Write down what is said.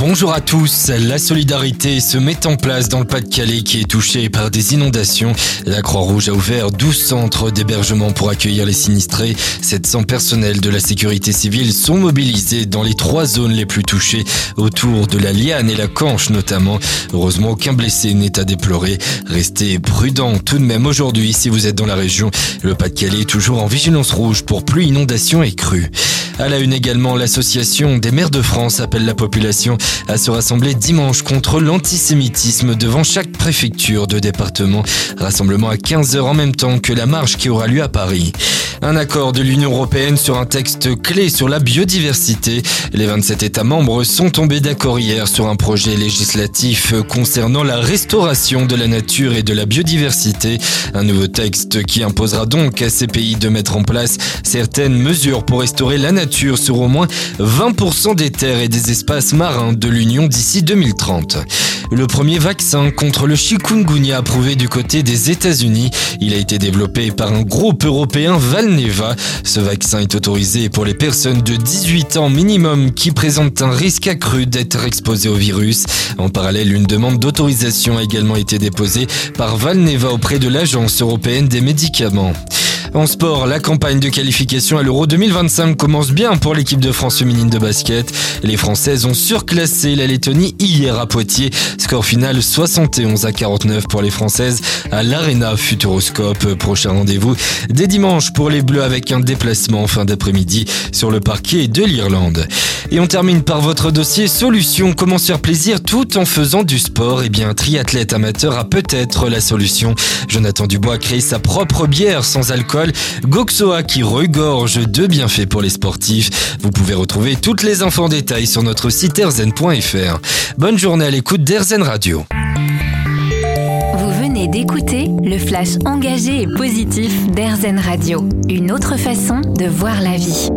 Bonjour à tous. La solidarité se met en place dans le Pas-de-Calais qui est touché par des inondations. La Croix-Rouge a ouvert 12 centres d'hébergement pour accueillir les sinistrés. 700 personnels de la sécurité civile sont mobilisés dans les trois zones les plus touchées, autour de la Liane et la Canche notamment. Heureusement, aucun blessé n'est à déplorer. Restez prudents tout de même aujourd'hui si vous êtes dans la région. Le Pas-de-Calais est toujours en vigilance rouge pour pluie, inondation et crue. À la une également, l'association des maires de France appelle la population à se rassembler dimanche contre l'antisémitisme devant chaque préfecture de département. Rassemblement à 15h en même temps que la marche qui aura lieu à Paris. Un accord de l'Union européenne sur un texte clé sur la biodiversité. Les 27 États membres sont tombés d'accord hier sur un projet législatif concernant la restauration de la nature et de la biodiversité. Un nouveau texte qui imposera donc à ces pays de mettre en place certaines mesures pour restaurer la nature sur au moins 20% des terres et des espaces marins de l'Union d'ici 2030. Le premier vaccin contre le chikungunya approuvé du côté des États-Unis. Il a été développé par un groupe européen Valneva. Ce vaccin est autorisé pour les personnes de 18 ans minimum qui présentent un risque accru d'être exposées au virus. En parallèle, une demande d'autorisation a également été déposée par Valneva auprès de l'Agence européenne des médicaments. En sport, la campagne de qualification à l'Euro 2025 commence bien pour l'équipe de France féminine de basket. Les Françaises ont surclassé la Lettonie hier à Poitiers. Score final 71 à 49 pour les Françaises à l'Arena Futuroscope. Prochain rendez-vous dès dimanche pour les Bleus avec un déplacement en fin d'après-midi sur le parquet de l'Irlande. Et on termine par votre dossier solution. Comment se faire plaisir tout en faisant du sport? Eh bien, triathlète amateur a peut-être la solution. Jonathan Dubois a créé sa propre bière sans alcool. Goxoa qui regorge de bienfaits pour les sportifs. Vous pouvez retrouver toutes les infos en détail sur notre site erzen.fr. Bonne journée à l'écoute d'Erzen Radio. Vous venez d'écouter le flash engagé et positif d'Erzen Radio. Une autre façon de voir la vie.